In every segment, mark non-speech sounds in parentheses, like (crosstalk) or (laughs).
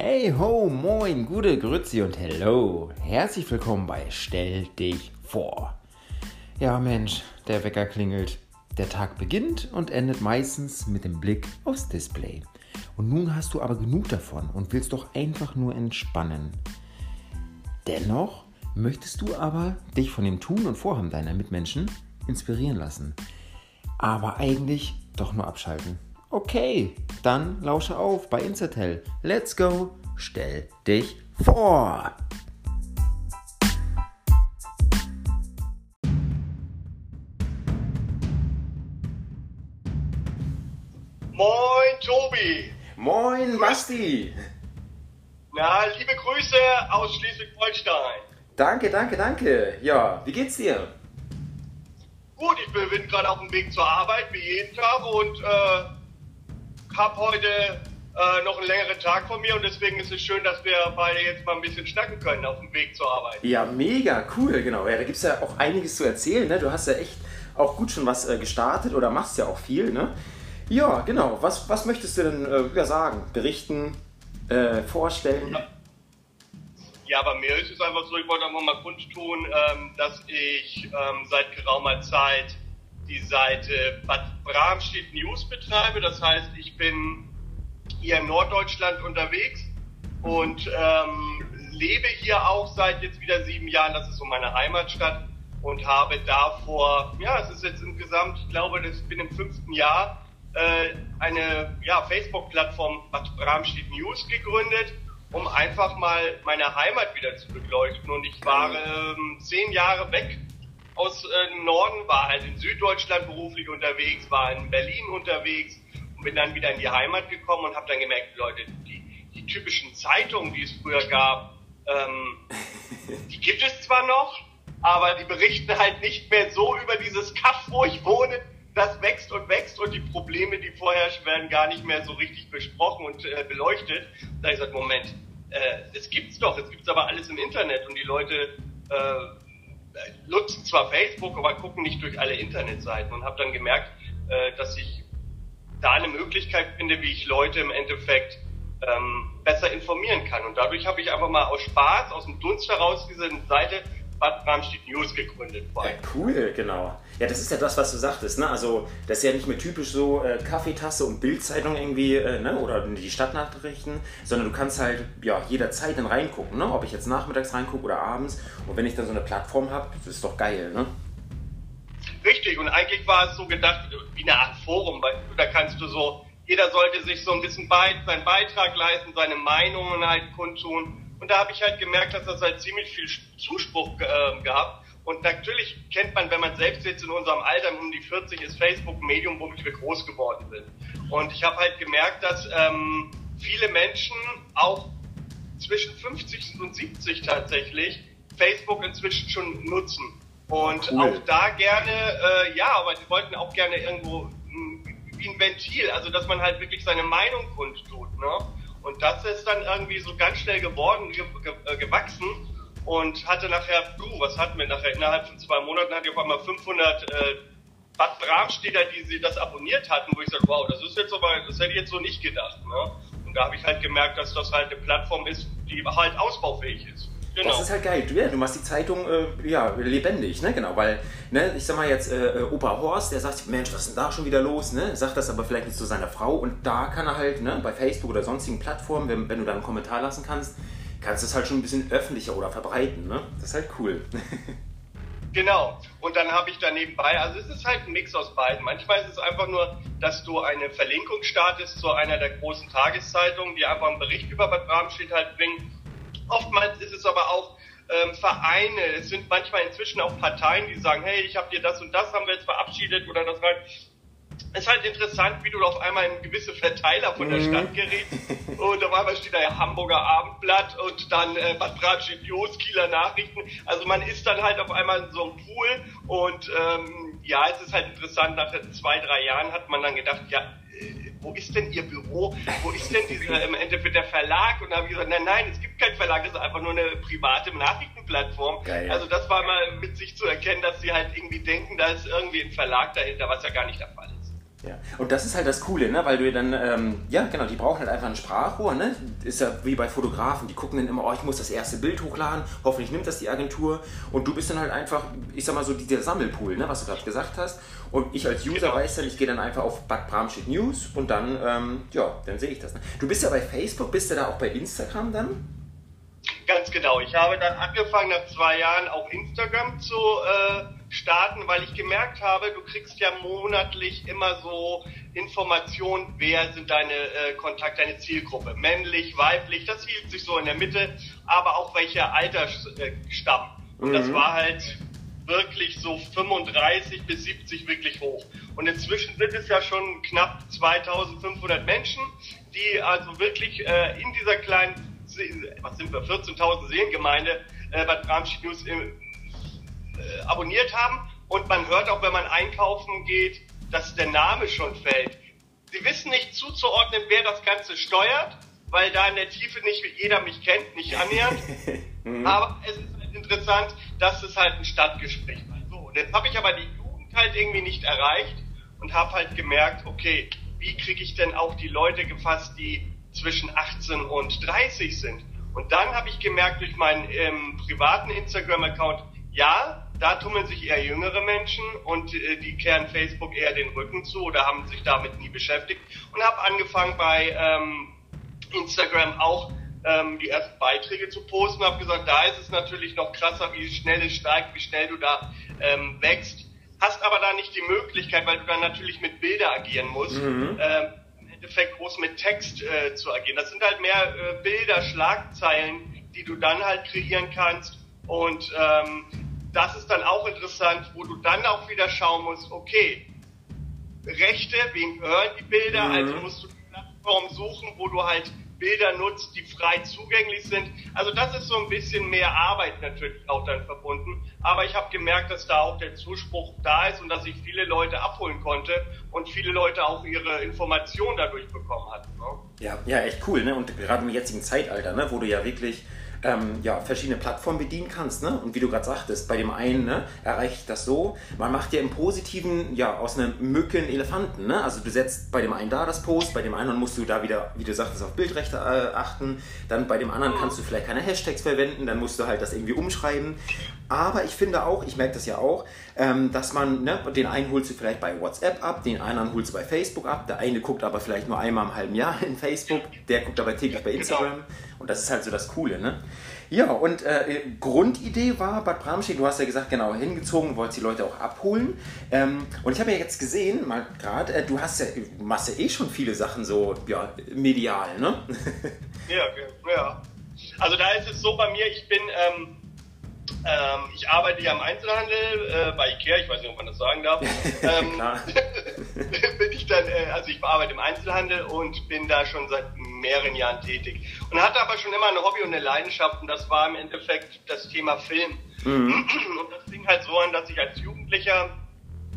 Hey ho, moin, gute Grüezi und hello. Herzlich willkommen bei Stell dich vor. Ja Mensch, der Wecker klingelt. Der Tag beginnt und endet meistens mit dem Blick aufs Display. Und nun hast du aber genug davon und willst doch einfach nur entspannen. Dennoch möchtest du aber dich von dem Tun und Vorhaben deiner Mitmenschen inspirieren lassen. Aber eigentlich doch nur abschalten. Okay, dann lausche auf bei Insertel. Let's go, stell dich vor. Moin, Tobi. Moin, Basti. Na, liebe Grüße aus Schleswig-Holstein. Danke, danke, danke. Ja, wie geht's dir? Gut, ich bin gerade auf dem Weg zur Arbeit, wie jeden Tag, und äh, habe heute äh, noch einen längeren Tag vor mir und deswegen ist es schön, dass wir beide jetzt mal ein bisschen schnacken können auf dem Weg zur Arbeit. Ja, mega cool, genau. Ja, da gibt's ja auch einiges zu erzählen. Ne? Du hast ja echt auch gut schon was äh, gestartet oder machst ja auch viel. Ne? Ja, genau. Was, was möchtest du denn äh, ja, sagen, berichten, äh, vorstellen? Ja, bei mir ist es einfach so, ich wollte einfach mal kundtun, ähm, dass ich ähm, seit geraumer Zeit die Seite Bad Bramstedt News betreibe. Das heißt, ich bin hier in Norddeutschland unterwegs und ähm, lebe hier auch seit jetzt wieder sieben Jahren. Das ist so meine Heimatstadt und habe davor, ja, es ist jetzt insgesamt, ich glaube, ich bin im fünften Jahr, äh, eine ja, Facebook-Plattform Bad Bramstedt News gegründet um einfach mal meine Heimat wieder zu beleuchten. Und ich war ähm, zehn Jahre weg aus äh, Norden, war halt in Süddeutschland beruflich unterwegs, war in Berlin unterwegs und bin dann wieder in die Heimat gekommen und habe dann gemerkt, Leute, die, die typischen Zeitungen, die es früher gab, ähm, (laughs) die gibt es zwar noch, aber die berichten halt nicht mehr so über dieses Kaff, wo ich wohne. Das wächst und wächst und die Probleme, die vorherrschen, werden gar nicht mehr so richtig besprochen und äh, beleuchtet. Da habe ich gesagt, Moment, äh, es gibt's doch, es gibt's aber alles im Internet und die Leute äh, nutzen zwar Facebook, aber gucken nicht durch alle Internetseiten und habe dann gemerkt, äh, dass ich da eine Möglichkeit finde, wie ich Leute im Endeffekt ähm, besser informieren kann. Und dadurch habe ich einfach mal aus Spaß, aus dem Dunst heraus diese Seite Bad Bramstedt News gegründet. Ja, cool, genau. Ja, das ist ja das, was du sagtest. Ne? Also, das ist ja nicht mehr typisch so äh, Kaffeetasse und Bildzeitung irgendwie äh, ne? oder die Stadtnachrichten, sondern du kannst halt ja, jederzeit dann reingucken. Ne? Ob ich jetzt nachmittags reingucke oder abends. Und wenn ich dann so eine Plattform habe, das ist doch geil. Ne? Richtig, und eigentlich war es so gedacht wie eine Art Forum, weil da kannst du so, jeder sollte sich so ein bisschen bei, seinen Beitrag leisten, seine Meinungen halt kundtun. Und da habe ich halt gemerkt, dass das halt ziemlich viel Zuspruch äh, gehabt. Und natürlich kennt man, wenn man selbst jetzt in unserem Alter um die 40 ist, Facebook ein Medium, womit wir groß geworden sind. Und ich habe halt gemerkt, dass ähm, viele Menschen auch zwischen 50 und 70 tatsächlich Facebook inzwischen schon nutzen. Und cool. auch da gerne, äh, ja, aber die wollten auch gerne irgendwo wie ein Ventil, also dass man halt wirklich seine Meinung kundtut. Ne? Und das ist dann irgendwie so ganz schnell geworden, ge ge äh, gewachsen und hatte nachher, du, was hatten wir nachher? Innerhalb von zwei Monaten hatte ich auf einmal 500 äh, Bad Bramstädter, die sie das abonniert hatten, wo ich sage, wow, das ist jetzt aber, das hätte ich jetzt so nicht gedacht. Ne? Und da habe ich halt gemerkt, dass das halt eine Plattform ist, die halt ausbaufähig ist. Genau. Das ist halt geil. Du, ja, du machst die Zeitung äh, ja, lebendig, ne? Genau, weil, ne, ich sag mal jetzt, äh, Opa Horst, der sagt, Mensch, was ist denn da schon wieder los, ne? Sagt das aber vielleicht nicht zu seiner Frau und da kann er halt, ne, bei Facebook oder sonstigen Plattformen, wenn, wenn du da einen Kommentar lassen kannst, kannst du es halt schon ein bisschen öffentlicher oder verbreiten, ne? Das ist halt cool. (laughs) Genau. Und dann habe ich da nebenbei, also es ist halt ein Mix aus beiden. Manchmal ist es einfach nur, dass du eine Verlinkung startest zu einer der großen Tageszeitungen, die einfach einen Bericht über Bad Bramstedt halt bringen Oftmals ist es aber auch ähm, Vereine, es sind manchmal inzwischen auch Parteien, die sagen, hey, ich habe dir das und das haben wir jetzt verabschiedet oder das rein. Es ist halt interessant, wie du auf einmal in gewisse Verteiler von der mhm. Stadt gerätst. Und auf einmal steht da ja Hamburger Abendblatt und dann äh, Bad Bratschit News, Kieler Nachrichten. Also man ist dann halt auf einmal in so einem Pool und ähm, ja, es ist halt interessant, nach zwei, drei Jahren hat man dann gedacht, ja, wo ist denn Ihr Büro? Wo ist denn dieser im Endeffekt der Verlag? Und da habe ich gesagt, nein, nein, es gibt keinen Verlag, es ist einfach nur eine private Nachrichtenplattform. Geil. Also das war mal mit sich zu erkennen, dass sie halt irgendwie denken, da ist irgendwie ein Verlag dahinter, was ja gar nicht der Fall ist. Ja, und das ist halt das Coole, ne? weil du dann, ähm, ja genau, die brauchen halt einfach ein Sprachrohr, ne? ist ja wie bei Fotografen, die gucken dann immer, oh, ich muss das erste Bild hochladen, hoffentlich nimmt das die Agentur und du bist dann halt einfach, ich sag mal so, dieser Sammelpool, ne? was du gerade gesagt hast und ich als User genau. weiß dann, ich gehe dann einfach auf Bad Bramstedt News und dann, ähm, ja, dann sehe ich das. Ne? Du bist ja bei Facebook, bist du da auch bei Instagram dann? Ganz genau. Ich habe dann angefangen, nach zwei Jahren auch Instagram zu äh, starten, weil ich gemerkt habe, du kriegst ja monatlich immer so Informationen, wer sind deine äh, Kontakte, deine Zielgruppe, männlich, weiblich, das hielt sich so in der Mitte, aber auch welcher Altersstamm. Und mhm. das war halt wirklich so 35 bis 70 wirklich hoch. Und inzwischen sind es ja schon knapp 2500 Menschen, die also wirklich äh, in dieser kleinen was sind wir, 14.000 Seelengemeinde äh, bei Bramschied News äh, abonniert haben. Und man hört auch, wenn man einkaufen geht, dass der Name schon fällt. Sie wissen nicht zuzuordnen, wer das Ganze steuert, weil da in der Tiefe nicht jeder mich kennt, nicht annähernd. (laughs) Mhm. aber es ist halt interessant, dass es halt ein Stadtgespräch war. So, und jetzt habe ich aber die Jugend halt irgendwie nicht erreicht und habe halt gemerkt, okay, wie kriege ich denn auch die Leute gefasst, die zwischen 18 und 30 sind. Und dann habe ich gemerkt durch meinen ähm, privaten Instagram-Account, ja, da tummeln sich eher jüngere Menschen und äh, die kehren Facebook eher den Rücken zu oder haben sich damit nie beschäftigt und habe angefangen bei ähm, Instagram auch ähm, die ersten Beiträge zu posten, habe gesagt, da ist es natürlich noch krasser, wie schnell es steigt, wie schnell du da ähm, wächst, hast aber da nicht die Möglichkeit, weil du dann natürlich mit Bilder agieren musst. Mhm. Ähm, Endeffekt groß mit Text äh, zu agieren. Das sind halt mehr äh, Bilder, Schlagzeilen, die du dann halt kreieren kannst. Und ähm, das ist dann auch interessant, wo du dann auch wieder schauen musst, okay, Rechte, wem gehören die Bilder? Mhm. Also musst du die Plattform suchen, wo du halt Bilder nutzt, die frei zugänglich sind. Also das ist so ein bisschen mehr Arbeit natürlich auch dann verbunden. Aber ich habe gemerkt, dass da auch der Zuspruch da ist und dass ich viele Leute abholen konnte und viele Leute auch ihre Informationen dadurch bekommen hatten. Ne? Ja, ja, echt cool. Ne? Und gerade im jetzigen Zeitalter, ne? wo du ja wirklich ähm, ja, verschiedene Plattformen bedienen kannst. Ne? Und wie du gerade sagtest, bei dem einen ne, erreiche ich das so. Man macht ja im Positiven ja aus einer Mücke einen Elefanten. Ne? Also du setzt bei dem einen da das Post, bei dem anderen musst du da wieder, wie du sagtest, auf Bildrechte äh, achten. Dann bei dem anderen kannst du vielleicht keine Hashtags verwenden, dann musst du halt das irgendwie umschreiben. Aber ich finde auch, ich merke das ja auch, ähm, dass man, ne, den einen holst du vielleicht bei WhatsApp ab, den anderen holst du bei Facebook ab, der eine guckt aber vielleicht nur einmal im halben Jahr in Facebook, der guckt aber täglich bei Instagram. Und das ist halt so das Coole, ne? Ja, und äh, Grundidee war Bad Bramstedt, du hast ja gesagt, genau, hingezogen, wolltest die Leute auch abholen. Ähm, und ich habe ja jetzt gesehen, mal gerade, äh, du hast ja, du machst ja eh schon viele Sachen so, ja, medial, ne? (laughs) ja, ja. Also da ist es so bei mir, ich bin, ähm, ähm, ich arbeite ja im Einzelhandel äh, bei Ikea, ich weiß nicht, ob man das sagen darf. (laughs) Ähm, (laughs) bin ich dann, äh, also ich arbeite im Einzelhandel und bin da schon seit mehreren Jahren tätig. Und hatte aber schon immer ein Hobby und eine Leidenschaft und das war im Endeffekt das Thema Film. Mhm. (clears throat) Und das fing halt so an, dass ich als Jugendlicher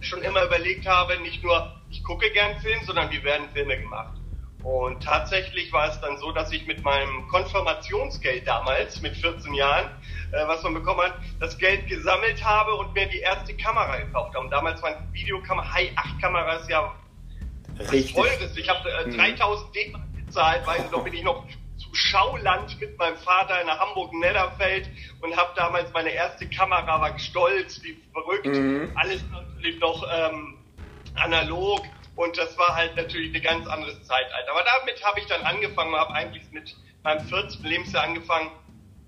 schon immer überlegt habe, nicht nur ich gucke gern Film, sondern wie werden Filme gemacht. Und tatsächlich war es dann so, dass ich mit meinem Konfirmationsgeld damals, mit 14 Jahren, äh, was man bekommen hat, das Geld gesammelt habe und mir die erste Kamera gekauft habe. Und damals waren Videokamera, High-8-Kameras ja Richtig. teures. Ich habe äh, 3000 mhm. D-Mark gezahlt, ich noch, bin ich noch zu Schauland mit meinem Vater in Hamburg-Netterfeld und habe damals meine erste Kamera, war stolz, wie verrückt. Mhm. Alles natürlich noch ähm, analog. Und das war halt natürlich ein ganz anderes Zeitalter. Aber damit habe ich dann angefangen, habe eigentlich mit meinem 14. Lebensjahr angefangen,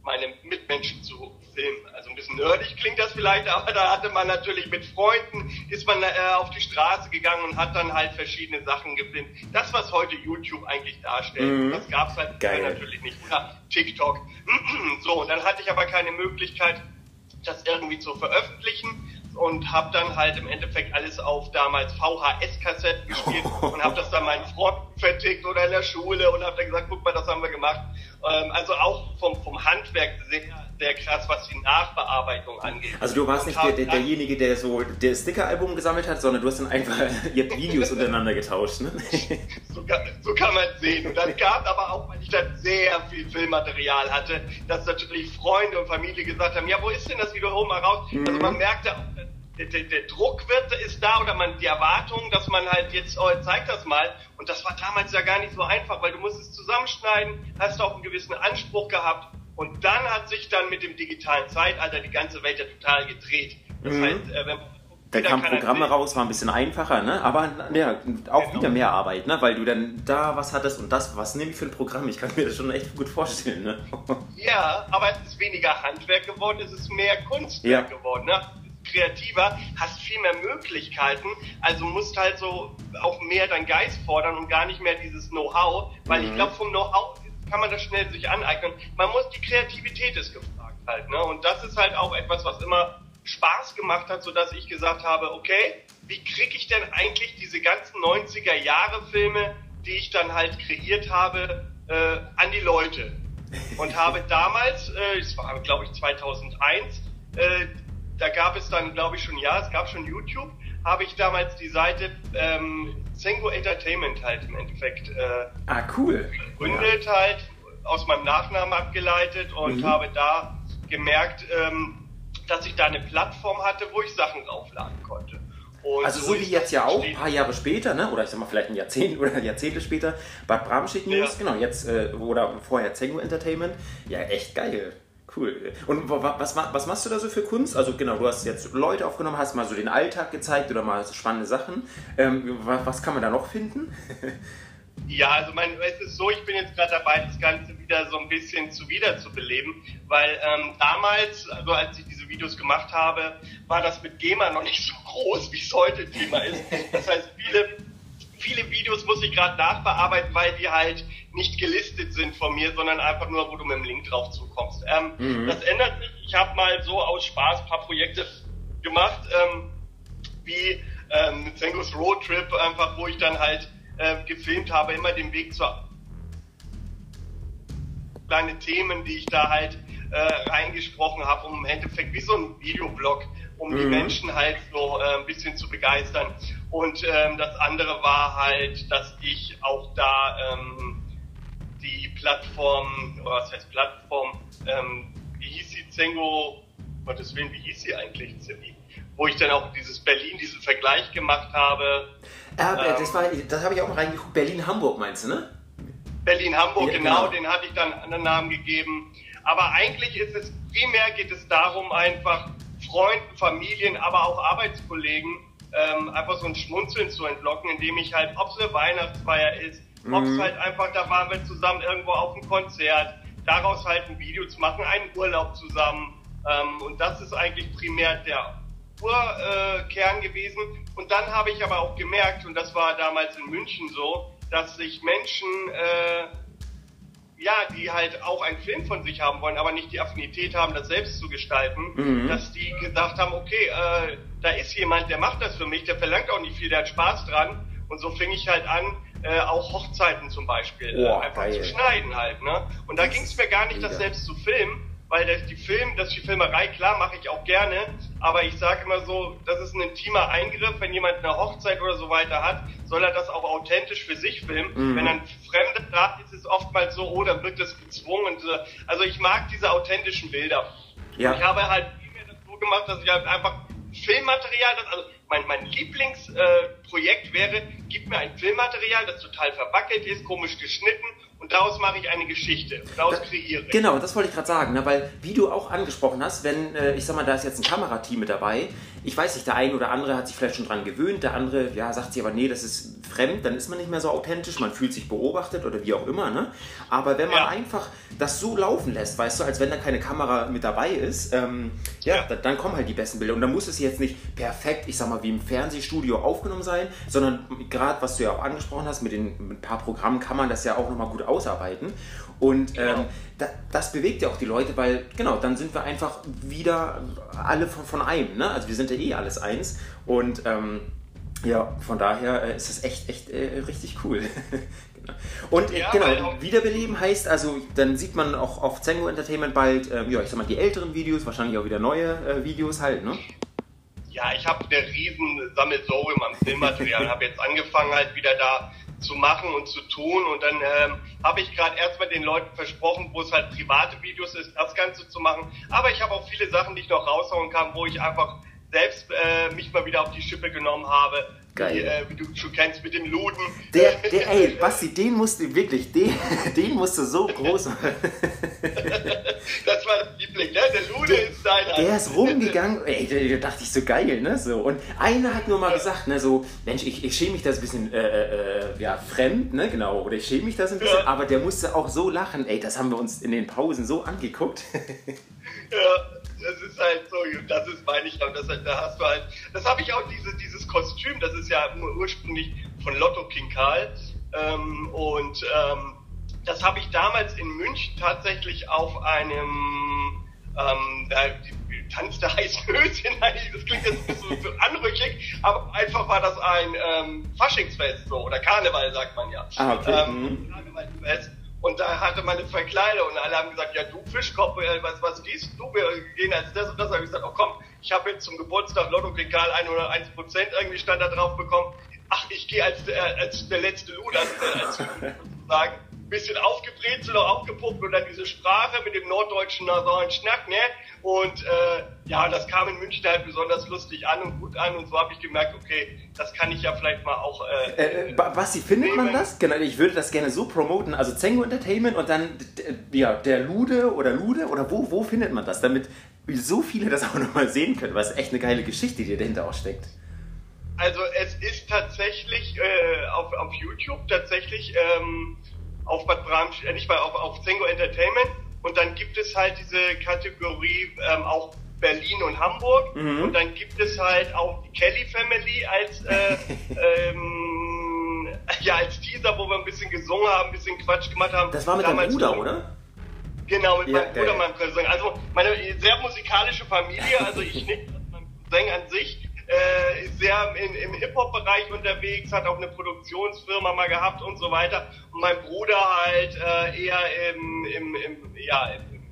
meine Mitmenschen zu filmen. Also ein bisschen nerdig klingt das vielleicht, aber da hatte man natürlich mit Freunden, ist man äh, auf die Straße gegangen und hat dann halt verschiedene Sachen gefilmt. Das, was heute YouTube eigentlich darstellt, mhm. das gab es halt natürlich nicht. Oder TikTok. (clears throat) so, und dann hatte ich aber keine Möglichkeit, das irgendwie zu veröffentlichen und habe dann halt im Endeffekt alles auf damals VHS-Kassetten gespielt (laughs) und habe das dann meinen Freunden vertickt oder in der Schule und habe dann gesagt, guck mal, das haben wir gemacht. Ähm, also auch vom, vom Handwerk sehr, sehr krass, was die Nachbearbeitung angeht. Also du warst nicht der, der, derjenige, der so das Sticker-Album gesammelt hat, sondern du hast dann einfach (laughs) ihr Videos untereinander getauscht, ne? (laughs) so, kann, so kann man sehen. Und dann gab aber auch, weil ich dann sehr viel Filmmaterial hatte, dass natürlich Freunde und Familie gesagt haben, ja, wo ist denn das Video? Hol mal raus. Mhm. Also man merkte auch, der, der, Druck wird, ist da oder man die Erwartung, dass man halt jetzt, oh, zeigt das mal. Und das war damals ja gar nicht so einfach, weil du musst es zusammenschneiden, hast auch einen gewissen Anspruch gehabt. Und dann hat sich dann mit dem digitalen Zeitalter die ganze Welt ja total gedreht. Das mhm. heißt, äh, wenn da kamen Programme raus, war ein bisschen einfacher, ne? aber ja, auch genau. wieder mehr Arbeit, ne? weil du dann da was hattest und das, was nehme ich für ein Programm? Ich kann mir das schon echt gut vorstellen. Ne? Ja, aber es ist weniger Handwerk geworden, es ist mehr Kunstwerk ja. geworden. Ne? Kreativer, hast viel mehr Möglichkeiten, also musst halt so auch mehr deinen Geist fordern und gar nicht mehr dieses Know-how, weil mhm. ich glaube, vom Know-how kann man das schnell sich aneignen. Man muss, die Kreativität ist gefragt halt, ne? Und das ist halt auch etwas, was immer Spaß gemacht hat, sodass ich gesagt habe, okay, wie kriege ich denn eigentlich diese ganzen 90er Jahre Filme, die ich dann halt kreiert habe, äh, an die Leute? Und habe (laughs) damals, äh, es war glaube ich 2001, äh, da gab es dann, glaube ich, schon, ja, es gab schon YouTube, habe ich damals die Seite ähm, Sengo Entertainment halt im Endeffekt äh, ah, cool. gegründet ja. halt, aus meinem Nachnamen abgeleitet und mhm. habe da gemerkt, ähm, dass ich da eine Plattform hatte, wo ich Sachen draufladen konnte. Und also so wie jetzt ja auch, ein paar Jahre später, ne? oder ich sag mal vielleicht ein Jahrzehnt (laughs) oder Jahrzehnte später, Bad Bramschicht News, ja. genau, jetzt, äh, oder vorher Zengo Entertainment, ja echt geil. Cool. Und was, was machst du da so für Kunst? Also genau, du hast jetzt Leute aufgenommen, hast mal so den Alltag gezeigt oder mal so spannende Sachen. Ähm, was kann man da noch finden? (laughs) Ja, also mein, es ist so, ich bin jetzt gerade dabei, das Ganze wieder so ein bisschen zu wiederzubeleben, weil ähm, damals, also als ich diese Videos gemacht habe, war das mit GEMA noch nicht so groß, wie es heute Thema ist. Das heißt, viele, viele Videos muss ich gerade nachbearbeiten, weil die halt nicht gelistet sind von mir, sondern einfach nur, wo du mit dem Link drauf zukommst. Ähm, mhm. Das ändert sich. Ich habe mal so aus Spaß ein paar Projekte gemacht, ähm, wie ähm, Zengos Road Trip, einfach, wo ich dann halt äh, gefilmt habe, immer den Weg zu kleine Themen, die ich da halt äh, reingesprochen habe, um im Endeffekt wie so ein Videoblog, um mhm. die Menschen halt so äh, ein bisschen zu begeistern. Und ähm, das andere war halt, dass ich auch da ähm, die Plattform, oder was heißt Plattform, ähm, wie hieß sie, Zengo, Gottes Willen, wie hieß sie eigentlich, Zilli? Wo ich dann auch dieses Berlin, diesen Vergleich gemacht habe. Ja, ähm, das, das habe ich auch mal reingeguckt. Berlin-Hamburg meinst du, ne? Berlin-Hamburg, ja, genau, genau, den hatte ich dann einen Namen gegeben. Aber eigentlich ist es, primär geht es darum, einfach Freunden, Familien, aber auch Arbeitskollegen ähm, einfach so ein Schmunzeln zu entlocken, indem ich halt, ob es eine Weihnachtsfeier ist, mhm. ob es halt einfach, da waren wir zusammen irgendwo auf einem Konzert, daraus halt ein Video zu machen, einen Urlaub zusammen. Ähm, und das ist eigentlich primär der Urkern äh, gewesen. Und dann habe ich aber auch gemerkt, und das war damals in München so, dass sich Menschen, äh, ja, die halt auch einen Film von sich haben wollen, aber nicht die Affinität haben, das selbst zu gestalten, mhm. dass die gesagt haben, okay, äh, da ist jemand, der macht das für mich, der verlangt auch nicht viel, der hat Spaß dran. Und so fing ich halt an, äh, auch Hochzeiten zum Beispiel äh, einfach geil. zu schneiden halt. Ne? Und da ging es mir gar nicht, das selbst zu filmen, weil das, die Film, das die Filmerei, klar, mache ich auch gerne, aber ich sage immer so, das ist ein intimer Eingriff, wenn jemand eine Hochzeit oder so weiter hat, soll er das auch authentisch für sich filmen. Mhm. Wenn ein Fremder da ist, ist es oftmals so, oh, dann wird das gezwungen. Also ich mag diese authentischen Bilder. Ja. Ich habe halt das so gemacht, dass ich halt einfach Filmmaterial, das, also mein, mein Lieblingsprojekt äh, wäre, gib mir ein Filmmaterial, das total verwackelt ist, komisch geschnitten und daraus mache ich eine Geschichte. Daraus da, kreiere ich. Genau, das wollte ich gerade sagen, ne? weil wie du auch angesprochen hast, wenn, äh, ich sag mal, da ist jetzt ein Kamerateam mit dabei, ich weiß nicht, der eine oder andere hat sich vielleicht schon dran gewöhnt, der andere, ja, sagt sich aber, nee, das ist fremd, dann ist man nicht mehr so authentisch, man fühlt sich beobachtet oder wie auch immer, ne? Aber wenn man ja. einfach das so laufen lässt, weißt du, als wenn da keine Kamera mit dabei ist, ähm, ja, ja. Dann, dann kommen halt die besten Bilder und dann muss es jetzt nicht perfekt, ich sag mal, wie im Fernsehstudio aufgenommen sein, sondern gerade, was du ja auch angesprochen hast, mit, den, mit ein paar Programmen kann man das ja auch nochmal gut ausarbeiten. Und genau. ähm, da, das bewegt ja auch die Leute, weil genau, dann sind wir einfach wieder alle von, von einem. Ne? Also wir sind ja eh alles eins. Und ähm, ja, von daher äh, ist es echt, echt äh, richtig cool. (laughs) genau. Und äh, ja, genau, wiederbeleben heißt also, dann sieht man auch auf Zengo Entertainment bald, äh, ja, ich sag mal, die älteren Videos, wahrscheinlich auch wieder neue äh, Videos halt, ne? Ja, ich habe eine riesen Sammelsurium am Filmmaterial, habe jetzt angefangen halt wieder da zu machen und zu tun. Und dann ähm, habe ich gerade erstmal den Leuten versprochen, wo es halt private Videos ist, das Ganze zu machen. Aber ich habe auch viele Sachen, die ich noch raushauen kann, wo ich einfach selbst äh, mich mal wieder auf die Schippe genommen habe. Geil. Wie, äh, wie, du schon kennst mit dem Luden. Der, der, (laughs) ey, Basti, den musst du wirklich, den, (laughs) den musst du so groß machen. (laughs) das war das Liebling, ne? Der Lude der, ist deiner. Der ist rumgegangen, ey, da dachte ich so geil, ne? So. Und einer hat nur mal gesagt, ne, so, Mensch, ich, ich schäme mich das ein bisschen, äh, äh, ja, fremd, ne, genau, oder ich schäme mich das ein bisschen, ja. aber der musste auch so lachen, ey, das haben wir uns in den Pausen so angeguckt. ja das ist halt so, das ist meine ich, das, da hast du halt, das habe ich auch, diese, dieses Kostüm, das ist ja ursprünglich von Lotto King Karl ähm, und ähm, das habe ich damals in München tatsächlich auf einem, ähm, da tanzte heiß Höschen, (laughs) das klingt jetzt ein bisschen so anrüchig, aber einfach war das ein ähm, Faschingsfest so, oder Karneval sagt man ja. Ah, okay. Ähm, mhm. Und da hatte man eine Verkleidung und alle haben gesagt, ja du Fischkopf, äh, was, was dies, du, wir gehen als das und das. Da habe ich gesagt, oh komm, ich habe jetzt zum Geburtstag Lotto Regal 101 Prozent irgendwie stand da drauf bekommen. Ach, ich gehe als, äh, als der letzte Luder, als, (laughs) als sozusagen bisschen aufgebrezelt, auch aufgepumpt und dann diese Sprache mit dem norddeutschen nasalen Schnack, ne? Und äh, ja, das kam in München halt besonders lustig an und gut an und so habe ich gemerkt, okay, das kann ich ja vielleicht mal auch. Äh, äh, Basti, findet nehmen. man das? Genau, ich würde das gerne so promoten, also Zengo Entertainment und dann ja, der Lude oder Lude oder wo, wo findet man das, damit so viele das auch nochmal sehen können, was echt eine geile Geschichte, die dahinter auch steckt. Also es ist tatsächlich äh, auf, auf YouTube tatsächlich ähm, auf Bad Bramsch, äh, nicht bei, auf, auf Zengo Entertainment. Und dann gibt es halt diese Kategorie ähm, auch Berlin und Hamburg. Mhm. Und dann gibt es halt auch die Kelly Family als, äh, (laughs) ähm, ja, als Teaser, wo wir ein bisschen gesungen haben, ein bisschen Quatsch gemacht haben. Das war mit deinem Bruder, oder? Genau, mit ja, meinem Bruder, meinem Cousin. Also meine sehr musikalische Familie, also ich (laughs) nicht, mein Cousin an sich äh, ist sehr in, im Hip-Hop-Bereich unterwegs, hat auch eine Produktionsfirma mal gehabt und so weiter. Und mein Bruder halt äh, eher im, im, im, ja, im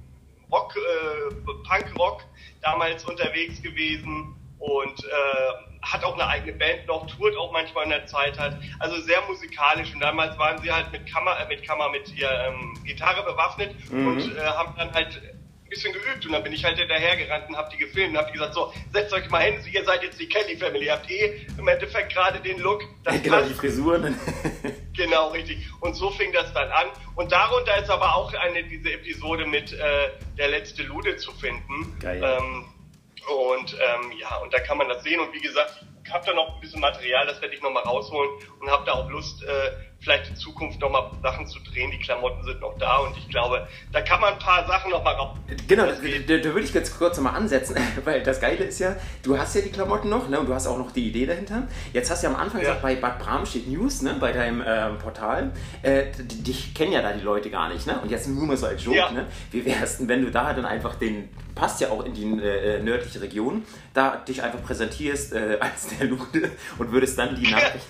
Rock, äh, Punk-Rock damals unterwegs gewesen und äh, hat auch eine eigene Band noch, tourt auch manchmal in der Zeit halt. Also sehr musikalisch. Und damals waren sie halt mit Kammer, äh, mit Kammer, mit ihr ähm, Gitarre bewaffnet mhm. und äh, haben dann halt bisschen geübt und dann bin ich halt hinterhergerannt und hab die gefilmt und hab die gesagt, so, setzt euch mal hin, ihr seid jetzt die Kelly Family, habt eh im Endeffekt gerade den Look. Das (laughs) genau, die Frisuren. (laughs) (laughs) genau, richtig. Und so fing das dann an. Und darunter ist aber auch eine, diese Episode mit äh, der letzte Lude zu finden. Geil. Ähm, und ähm, ja, und da kann man das sehen. Und wie gesagt, ich habe da noch ein bisschen Material, das werde ich nochmal rausholen und habe da auch Lust, äh, vielleicht in Zukunft nochmal Sachen zu drehen. Die Klamotten sind noch da und ich glaube, da kann man ein paar Sachen nochmal raus. Genau, da, würde ich jetzt kurz nochmal ansetzen, (laughs) weil das Geile ist ja, du hast ja die Klamotten noch ne, und du hast auch noch die Idee dahinter. Jetzt hast du ja am Anfang ja. gesagt, bei Bad Bram steht News, ne, bei deinem ähm, Portal. Äh, dich kennen ja da die Leute gar nicht, ne? Und jetzt nur mal so als Joke, ja. ne? Wie wär's denn, wenn du da dann einfach den, passt ja auch in die äh, nördliche Region, da dich einfach präsentierst äh, (laughs) als der Lude und würdest dann die (laughs) Nachricht,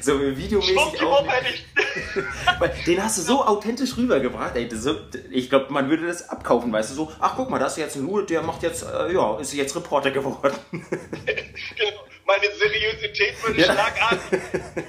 so videomäßig (laughs) Den hast du so authentisch rübergebracht, ey. So, ich glaube, man würde das abkaufen, weißt du, so, ach guck mal, das ist jetzt ein Lude, der macht jetzt, äh, ja, ist jetzt Reporter geworden. (laughs) genau, meine Seriosität würde ja. schlagartig (laughs)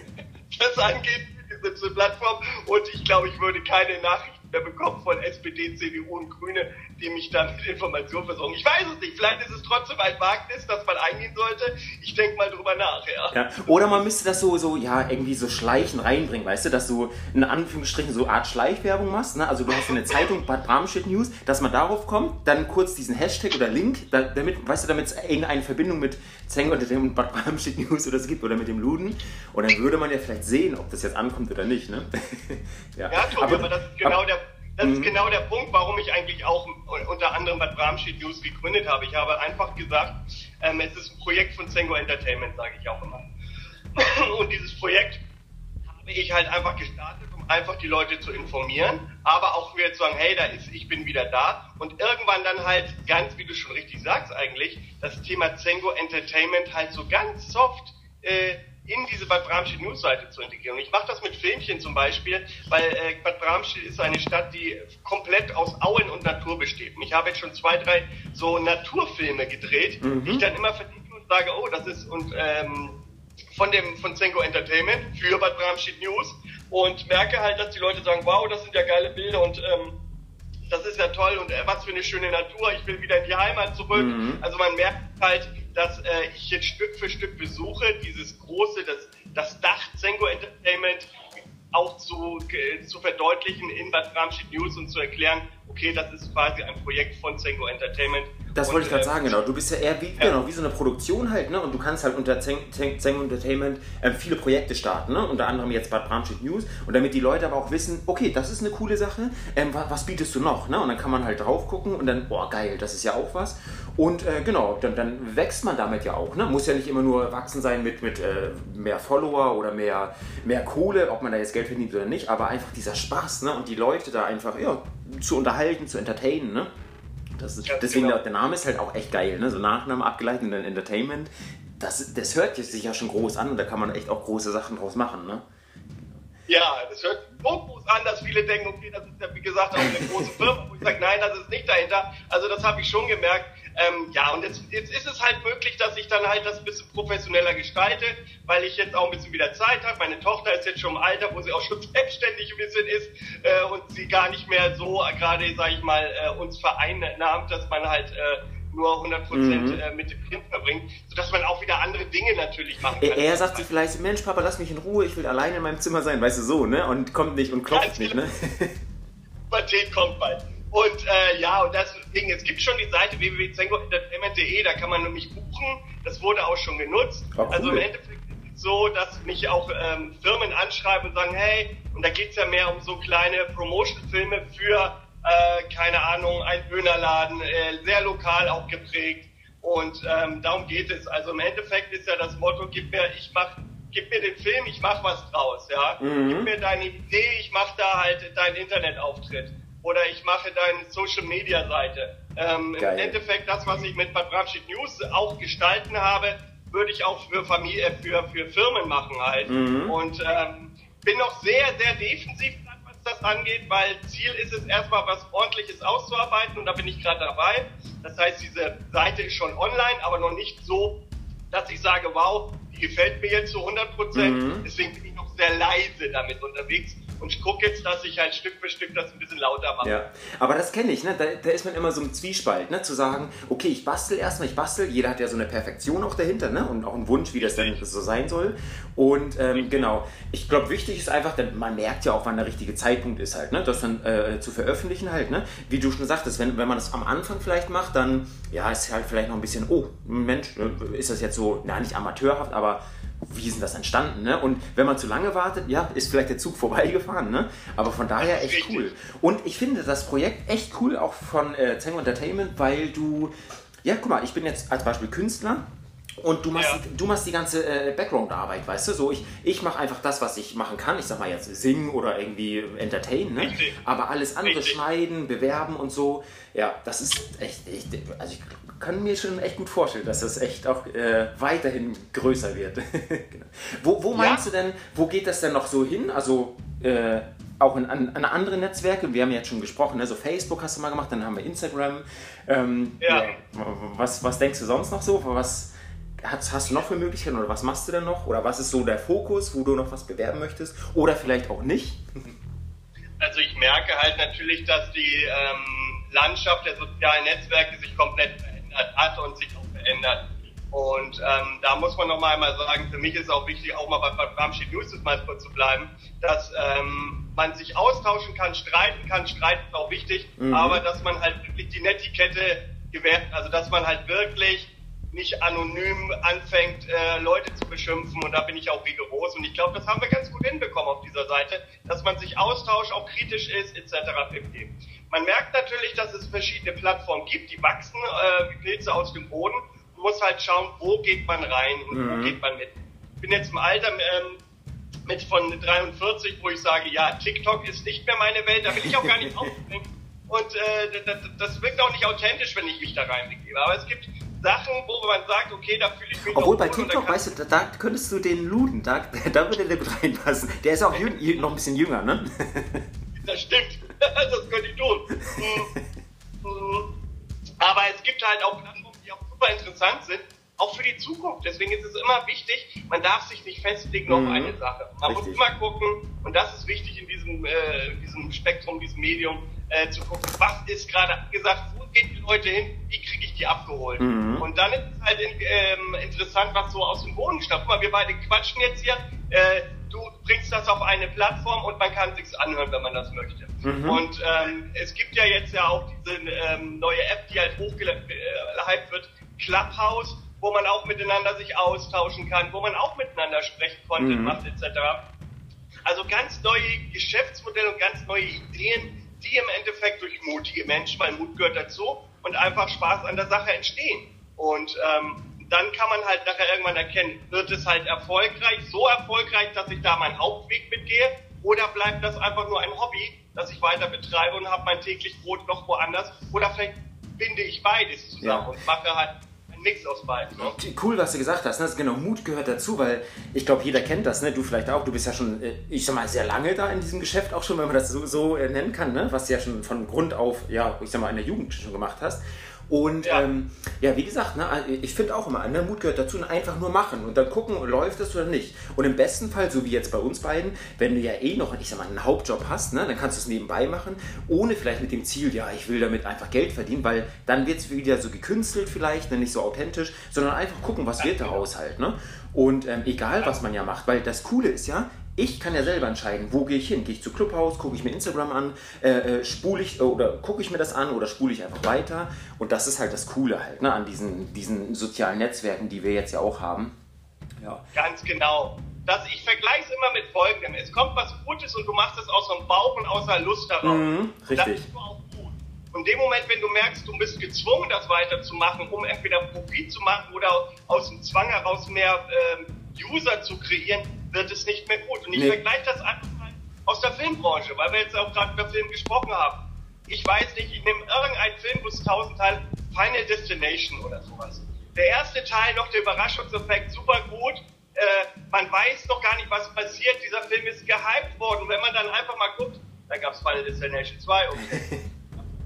das angeht, diese Plattform und ich glaube, ich würde keine Nachrichten mehr bekommen von SPD, CDU und Grüne, die mich dann mit Informationen versorgen. Ich weiß es nicht, vielleicht ist es trotzdem ein Wagnis, das man eingehen sollte. Ich denke mal drüber nach, ja. ja. Oder man müsste das so, so, ja, irgendwie so schleichen reinbringen, weißt du, dass du in Anführungsstrichen so Art Schleichwerbung machst, ne? Also du hast eine Zeitung, Bad Bramstedt News, dass man darauf kommt, dann kurz diesen Hashtag oder Link, da, damit, weißt du, damit es irgendeine Verbindung mit Zeng oder dem Bad Bramstedt News oder so gibt oder mit dem Luden. Und dann würde man ja vielleicht sehen, ob das jetzt ankommt oder nicht, ne? (laughs) ja, ja Tobi, aber, aber das ist genau aber, der das mhm. ist genau der Punkt, warum ich eigentlich auch unter anderem Bad Bramstedt News gegründet habe. Ich habe einfach gesagt, ähm, es ist ein Projekt von Zengo Entertainment, sage ich auch immer. (laughs) Und dieses Projekt habe ich halt einfach gestartet, einfach die Leute zu informieren, aber auch wieder zu sagen, hey, da ist, ich bin wieder da. Und irgendwann dann halt ganz, wie du schon richtig sagst eigentlich, das Thema Zengo Entertainment halt so ganz soft äh, in diese Bad Bramstedt Newsseite zu integrieren. Und ich mache das mit Filmchen zum Beispiel, weil äh, Bad Bramstedt ist eine Stadt, die komplett aus Auen und Natur besteht. Und ich habe jetzt schon zwei, drei so Naturfilme gedreht, mhm. die ich dann immer verlinke und sage, oh, das ist und ähm, von dem von Zenko Entertainment für Bad Bramstedt News und merke halt, dass die Leute sagen, wow, das sind ja geile Bilder und ähm, das ist ja toll und äh, was für eine schöne Natur, ich will wieder in die Heimat zurück. Mhm. Also man merkt halt, dass äh, ich jetzt Stück für Stück besuche, dieses große, das, das Dach Zengo Entertainment auch zu, zu verdeutlichen in Bad Bramstedt News und zu erklären, okay, das ist quasi ein Projekt von Zengo Entertainment. Das wollte ich gerade sagen, genau. Du bist ja eher wie, ja. Genau, wie so eine Produktion halt, ne? Und du kannst halt unter Zengo Entertainment äh, viele Projekte starten, ne? Unter anderem jetzt Bad Bramstedt News. Und damit die Leute aber auch wissen, okay, das ist eine coole Sache, ähm, was, was, bietest du noch, ne? Und dann kann man halt drauf gucken und dann, boah, geil, das ist ja auch was. Und äh, genau, dann, dann wächst man damit ja auch, ne? Muss ja nicht immer nur wachsen sein mit, mit äh, mehr Follower oder mehr, mehr Kohle, ob man da jetzt Geld verdient oder nicht, aber einfach dieser Spaß, ne? Und die Leute da einfach, ja, zu unterhalten, zu entertainen, ne? Das ist, deswegen genau. der Name ist halt auch echt geil, ne? So Nachname abgeleitet in Entertainment. Das, das hört sich ja schon groß an und da kann man echt auch große Sachen draus machen, ne? Ja, das hört so groß an, dass viele denken, okay, das ist ja wie gesagt auch eine große Firma. Wo ich sage, nein, das ist nicht dahinter. Also das habe ich schon gemerkt. Ähm, ja, und jetzt, jetzt ist es halt möglich, dass ich dann halt das ein bisschen professioneller gestalte, weil ich jetzt auch ein bisschen wieder Zeit habe. Meine Tochter ist jetzt schon im Alter, wo sie auch schon (laughs) selbstständig ein bisschen ist äh, und sie gar nicht mehr so gerade, sage ich mal, äh, uns vereinnahmt, dass man halt äh, nur 100 Prozent mhm. Äh, mit dem Kind verbringt, sodass man auch wieder andere Dinge natürlich machen kann. Er, sagt sich vielleicht, Mensch, Papa, lass mich in Ruhe, ich will alleine in meinem Zimmer sein, weißt du, so, ne? Und kommt nicht und klopft Ganz nicht, ne? (laughs) Pubertät kommt bald. Und äh, ja, und deswegen, es gibt schon die Seite www.zengo-entertainment.de, da kann man nämlich buchen. Das wurde auch schon genutzt. Oh, cool. Also im Endeffekt ist es so, dass mich auch ähm, Firmen anschreiben und sagen, hey, und da geht's ja mehr um so kleine Promotion-Filme für, äh, keine Ahnung, ein Dönerladen, äh, sehr lokal auch geprägt. Und ähm, darum geht es. Also im Endeffekt ist ja das Motto, gib mir, ich mach, gib mir den Film, ich mach was draus, ja. Mhm. Gib mir deine Idee, ich mach da halt deinen Internetauftritt oder ich mache deine Social Media Seite. Ähm, Im Endeffekt das, was ich mit Bad Bramstedt News auch gestalten habe, würde ich auch für Familie, für, für Firmen machen halt. Mhm. Und ähm, bin noch sehr, sehr defensiv, was das angeht, weil Ziel ist es erstmal was ordentliches auszuarbeiten und da bin ich gerade dabei. Das heißt, diese Seite ist schon online, aber noch nicht so, dass ich sage, wow, die gefällt mir jetzt zu 100 Prozent. Mhm. Deswegen bin ich noch sehr leise damit unterwegs und ich gucke jetzt, dass ich halt Stück für Stück das ein bisschen lauter mache. Ja, aber das kenne ich, ne? Da, da, ist man immer so im Zwiespalt, ne? Zu sagen, okay, ich bastel erstmal, ich bastel, jeder hat ja so eine Perfektion auch dahinter, ne? Und auch einen Wunsch, wie das dann so sein soll. Und ähm, genau, ich glaube, wichtig ist einfach, denn man merkt ja auch, wann der richtige Zeitpunkt ist halt, ne? Das dann äh, zu veröffentlichen halt, ne? Wie du schon sagtest, wenn, wenn man das am Anfang vielleicht macht, dann ja, ist halt vielleicht noch ein bisschen, oh, Mensch, äh, ist das jetzt so, na, nicht amateurhaft, aber wie ist denn das entstanden? Ne? Und wenn man zu lange wartet, ja, ist vielleicht der Zug (laughs) vorbeigefahren. Ne? Aber von daher echt cool. Und ich finde das Projekt echt cool, auch von äh, Zengo Entertainment, weil du, ja, guck mal, ich bin jetzt als Beispiel Künstler und du machst, ja. du machst die ganze äh, Background-Arbeit, weißt du? So, ich, ich mache einfach das, was ich machen kann. Ich sag mal jetzt singen oder irgendwie entertainen, ne? Aber alles andere Richtig. schneiden, bewerben und so. Ja, das ist echt, echt also ich kann mir schon echt gut vorstellen, dass das echt auch äh, weiterhin größer wird. (laughs) genau. Wo, wo meinst ja. du denn, wo geht das denn noch so hin? Also äh, auch in, an, an, andere Netzwerke, wir haben ja jetzt schon gesprochen, ne? so Facebook hast du mal gemacht, dann haben wir Instagram. Ähm, ja. ja. Was, was denkst du sonst noch so? Was hast, hast du noch für Möglichkeiten oder was machst du denn noch? Oder was ist so der Fokus, wo du noch was bewerben möchtest? Oder vielleicht auch nicht? Also ich merke halt natürlich, dass die ähm, Landschaft der sozialen Netzwerke sich komplett verändert hat und sich auch verändert. Und ähm, da muss man noch mal einmal sagen, für mich ist auch wichtig, auch mal bei Bramschi News mal kurz zu bleiben, dass ähm, man sich austauschen kann, streiten kann, streiten ist auch wichtig, mhm. aber dass man halt wirklich die Netiquette gewährt, also dass man halt wirklich nicht anonym anfängt, äh, Leute zu beschimpfen und da bin ich auch rigoros und ich glaube, das haben wir ganz gut hinbekommen auf dieser Seite, dass man sich austauscht, auch kritisch ist, etc. pp. Man merkt natürlich, dass es verschiedene Plattformen gibt, die wachsen äh, wie Pilze aus dem Boden. Man muss halt schauen, wo geht man rein und mhm. wo geht man mit. Ich bin jetzt im Alter ähm, mit von 43, wo ich sage, ja, TikTok ist nicht mehr meine Welt, da will ich auch gar nicht (laughs) aufbringen. Und äh, das, das wirkt auch nicht authentisch, wenn ich mich da reinbegebe. Aber es gibt Sachen, wo man sagt, okay, da fühle ich mich Obwohl bei TikTok, weißt du, da, da, könntest du den Luden, da, da würde der gut reinpassen. Der ist auch jüng, noch ein bisschen jünger, ne? (laughs) Das stimmt. (laughs) das könnte ich tun. (laughs) Mhm. Aber es gibt halt auch Plattformen, die auch super interessant sind, auch für die Zukunft. Deswegen ist es immer wichtig, man darf sich nicht festlegen auf mhm. eine Sache. Man Richtig. muss immer gucken, und das ist wichtig in diesem, äh, diesem Spektrum, diesem Medium, äh, zu gucken, was ist gerade gesagt, wo gehen die Leute hin, wie kriege ich die abgeholt. Mhm. Und dann ist es halt in, ähm, interessant, was so aus dem Boden stammt. Guck mal, wir beide quatschen jetzt hier, äh, du bringst das auf eine Plattform und man kann sich's anhören, wenn man das möchte. Mhm. Und ähm, es gibt ja jetzt ja auch diese ähm, neue App, die halt hochgehypt wird, Clubhouse, wo man auch miteinander sich austauschen kann, wo man auch miteinander sprechen, Content mhm. macht etc. Also ganz neue Geschäftsmodelle und ganz neue Ideen, die im Endeffekt durch mutige Menschen, weil Mut gehört dazu, und einfach Spaß an der Sache entstehen. Und ähm, dann kann man halt nachher irgendwann erkennen, wird es halt erfolgreich, so erfolgreich, dass ich da meinen Hauptweg mitgehe, oder bleibt das einfach nur ein Hobby, das ich weiter betreibe und habe mein täglich Brot noch woanders, oder vielleicht binde ich beides zusammen ja. und mache halt Mix aus beiden. Ne? Cool, was du gesagt hast. Ne? Genau, Mut gehört dazu, weil ich glaube, jeder kennt das. Ne? Du vielleicht auch. Du bist ja schon, äh, ich sag mal, sehr lange da in diesem Geschäft auch schon, wenn man das so, so äh, nennen kann. Ne? Was du ja schon von Grund auf, ja, ich sag mal, in der Jugend schon gemacht hast. Und ja, ähm, ja wie gesagt, ne, ich finde auch immer, ne, Mut gehört dazu, einfach nur machen und dann gucken, läuft es oder nicht. Und im besten Fall, so wie jetzt bei uns beiden, wenn du ja eh noch, ich sag mal, einen Hauptjob hast, ne, dann kannst du es nebenbei machen, ohne vielleicht mit dem Ziel, ja, ich will damit einfach Geld verdienen, weil dann wird es wieder so gekünstelt vielleicht, ne, nicht so authentisch, sondern einfach gucken, was wird daraus halt. Ne? Und ähm, egal, was man ja macht, weil das Coole ist ja, ich kann ja selber entscheiden, wo gehe ich hin. Gehe ich zu Clubhouse, gucke ich mir Instagram an, äh, äh spule ich oder gucke ich mir das an oder spule ich einfach weiter. Und das ist halt das Coole halt ne, an diesen, diesen sozialen Netzwerken, die wir jetzt ja auch haben. Ja. Ganz genau. Das, ich vergleiche es immer mit folgendem. Es kommt was Gutes und du machst es aus dem Bauch und aus der Lust heraus. Mhm, richtig. Das ist auch gut. Und in dem Moment, wenn du merkst, du bist gezwungen, das weiterzumachen, um entweder Profit zu machen oder aus dem Zwang heraus mehr ähm, User zu kreieren, wird es nicht mehr gut. Und ich nee. vergleiche das einfach mal aus der Filmbranche, weil wir jetzt auch gerade über Film gesprochen haben. Ich weiß nicht, ich nehme irgendeinen Film, wo es tausend Teile, Final Destination oder sowas. Der erste Teil noch der Überraschungseffekt, super gut. Äh, man weiß noch gar nicht, was passiert. Dieser Film ist gehypt worden. wenn man dann einfach mal guckt, da gab es Final Destination 2, okay. (laughs)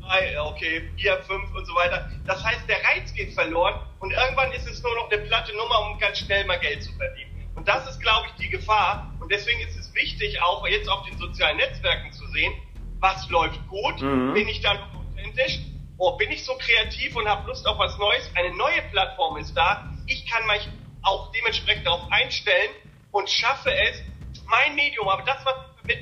3, okay, 4, 5 und so weiter. Das heißt, der Reiz geht verloren und irgendwann ist es nur noch eine platte Nummer, um ganz schnell mal Geld zu verdienen. Und das ist, glaube ich, die Gefahr. Und deswegen ist es wichtig, auch jetzt auf den sozialen Netzwerken zu sehen, was läuft gut, mhm. bin ich dann authentisch, oh, bin ich so kreativ und habe Lust auf was Neues, eine neue Plattform ist da, ich kann mich auch dementsprechend darauf einstellen und schaffe es, mein Medium, aber das, was mit,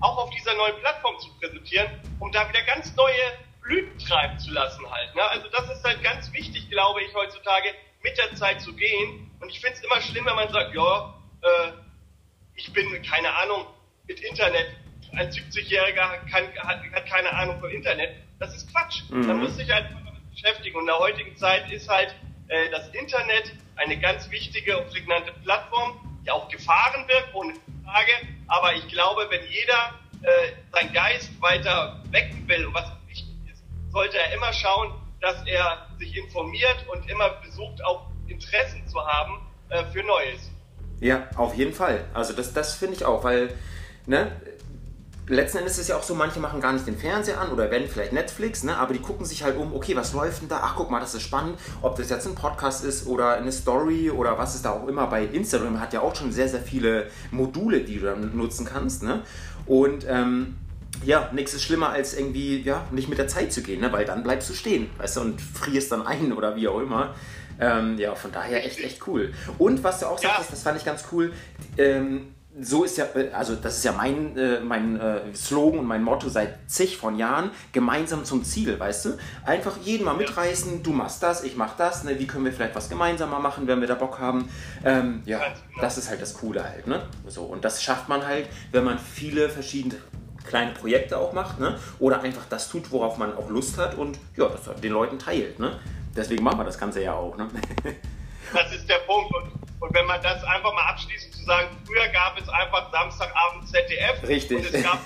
auch auf dieser neuen Plattform zu präsentieren, um da wieder ganz neue Blüten treiben zu lassen halt. Ne? Also das ist halt ganz wichtig, glaube ich, heutzutage mit der Zeit zu gehen ich finde es immer schlimm, wenn man sagt, ja, äh, ich bin, keine Ahnung, mit Internet. Ein 70-Jähriger hat, hat, keine Ahnung vom Internet. Das ist Quatsch. Mhm. Man muss sich halt damit beschäftigen. Und in der heutigen Zeit ist halt äh, das Internet eine ganz wichtige und prägnante Plattform, die auch Gefahren birgt, ohne Frage. Aber ich glaube, wenn jeder äh, seinen Geist weiter wecken will und was wichtig ist, sollte er immer schauen, dass er sich informiert und immer besucht, auch Interessen zu haben äh, für Neues. Ja, auf jeden Fall. Also das, das finde ich auch, weil ne, letzten Endes ist es ja auch so, manche machen gar nicht den Fernseher an oder wenn vielleicht Netflix, ne, aber die gucken sich halt um, okay, was läuft denn da? Ach, guck mal, das ist spannend. Ob das jetzt ein Podcast ist oder eine Story oder was ist da auch immer. Bei Instagram hat ja auch schon sehr, sehr viele Module, die du dann nutzen kannst. Ne? Und ähm, ja, nichts ist schlimmer als irgendwie, ja, nicht mit der Zeit zu gehen, ne? weil dann bleibst du stehen, weißt du, und frierst dann ein (laughs) oder wie auch immer. Ähm, ja, von daher echt, echt cool. Und was du auch sagst, ja. das fand ich ganz cool, ähm, so ist ja, also das ist ja mein, äh, mein äh, Slogan und mein Motto seit zig von Jahren, gemeinsam zum Ziel, weißt du? Einfach jeden mal mitreißen, du machst das, ich mach das, ne? wie können wir vielleicht was gemeinsamer machen, wenn wir da Bock haben. Ähm, ja, das ist halt das Coole halt, ne? So, und das schafft man halt, wenn man viele verschiedene kleine Projekte auch macht, ne? Oder einfach das tut, worauf man auch Lust hat und ja, das den Leuten teilt, ne? Deswegen machen wir das Ganze ja auch. Ne? (laughs) Das ist der Punkt. Und, und wenn man das einfach mal abschließend zu sagen, früher gab es einfach Samstagabend ZDF. Richtig. Und es gab,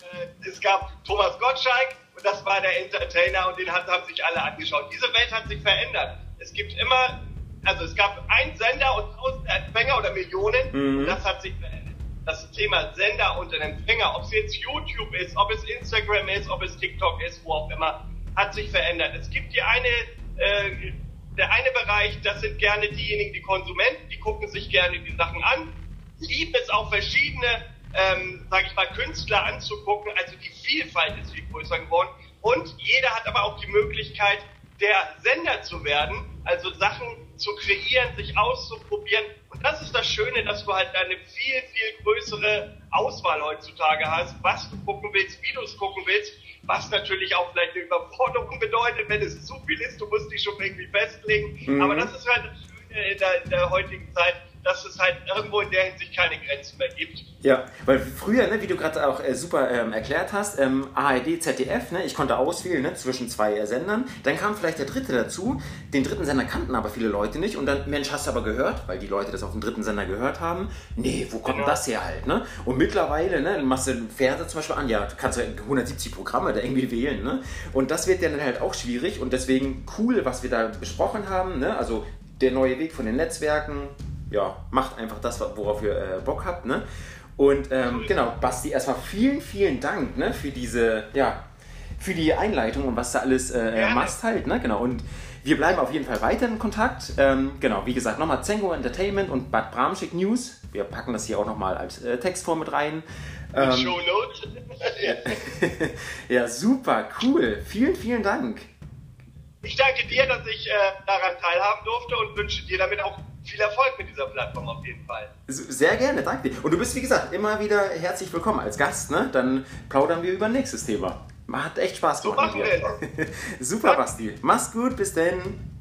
äh, es gab Thomas Gottschalk und das war der Entertainer und den hat, haben sich alle angeschaut. Diese Welt hat sich verändert. Es gibt immer, also es gab einen Sender und tausend Empfänger oder Millionen mhm. und das hat sich verändert. Das Thema Sender und Empfänger, ob es jetzt YouTube ist, ob es Instagram ist, ob es TikTok ist, wo auch immer, hat sich verändert. Es gibt die eine äh, der eine Bereich, das sind gerne diejenigen, die Konsumenten, die gucken sich gerne die Sachen an, lieben es auch verschiedene ähm, sage ich mal, Künstler anzugucken. Also die Vielfalt ist viel größer geworden. Und jeder hat aber auch die Möglichkeit, der Sender zu werden, also Sachen zu kreieren, sich auszuprobieren. Und das ist das Schöne, dass du halt eine viel, viel größere Auswahl heutzutage hast, was du gucken willst, wie du es gucken willst, was natürlich auch vielleicht eine Überforderung bedeutet, wenn es zu viel ist, du musst dich schon irgendwie festlegen. Mhm. Aber das ist halt das Schöne in der, in der heutigen Zeit, dass es halt irgendwo in der Hinsicht keine Grenzen mehr gibt. Ja, weil früher, ne, wie du gerade auch äh, super ähm, erklärt hast, ähm, ARD, ZDF, ne, ich konnte auswählen ne, zwischen zwei äh, Sendern. Dann kam vielleicht der dritte dazu. Den dritten Sender kannten aber viele Leute nicht. Und dann, Mensch, hast du aber gehört, weil die Leute das auf dem dritten Sender gehört haben. Nee, wo kommt genau. das her halt? Ne? Und mittlerweile, ne, machst du einen Fernseher zum Beispiel an, ja, du kannst ja 170 Programme da irgendwie wählen. Ne? Und das wird dann halt auch schwierig. Und deswegen cool, was wir da besprochen haben. Ne? Also der neue Weg von den Netzwerken, ja, macht einfach das, worauf ihr äh, Bock habt. Ne? Und ähm, genau, Basti, erstmal vielen, vielen Dank ne, für diese, ja, für die Einleitung und was da alles äh, machst halt. Ne? Genau. Und wir bleiben auf jeden Fall weiter in Kontakt. Ähm, genau, wie gesagt, nochmal Zengo Entertainment und Bad Bramschick News. Wir packen das hier auch nochmal als äh, Textform mit rein. Ähm, Show Notes. (laughs) ja, super, cool. Vielen, vielen Dank. Ich danke dir, dass ich äh, daran teilhaben durfte und wünsche dir damit auch viel Erfolg mit dieser Plattform auf jeden Fall. Sehr gerne, danke dir. Und du bist, wie gesagt, immer wieder herzlich willkommen als Gast. Ne? Dann plaudern wir über nächstes Thema. Hat echt Spaß gemacht. Wir (laughs) Super, Basti. Mach's gut, bis denn.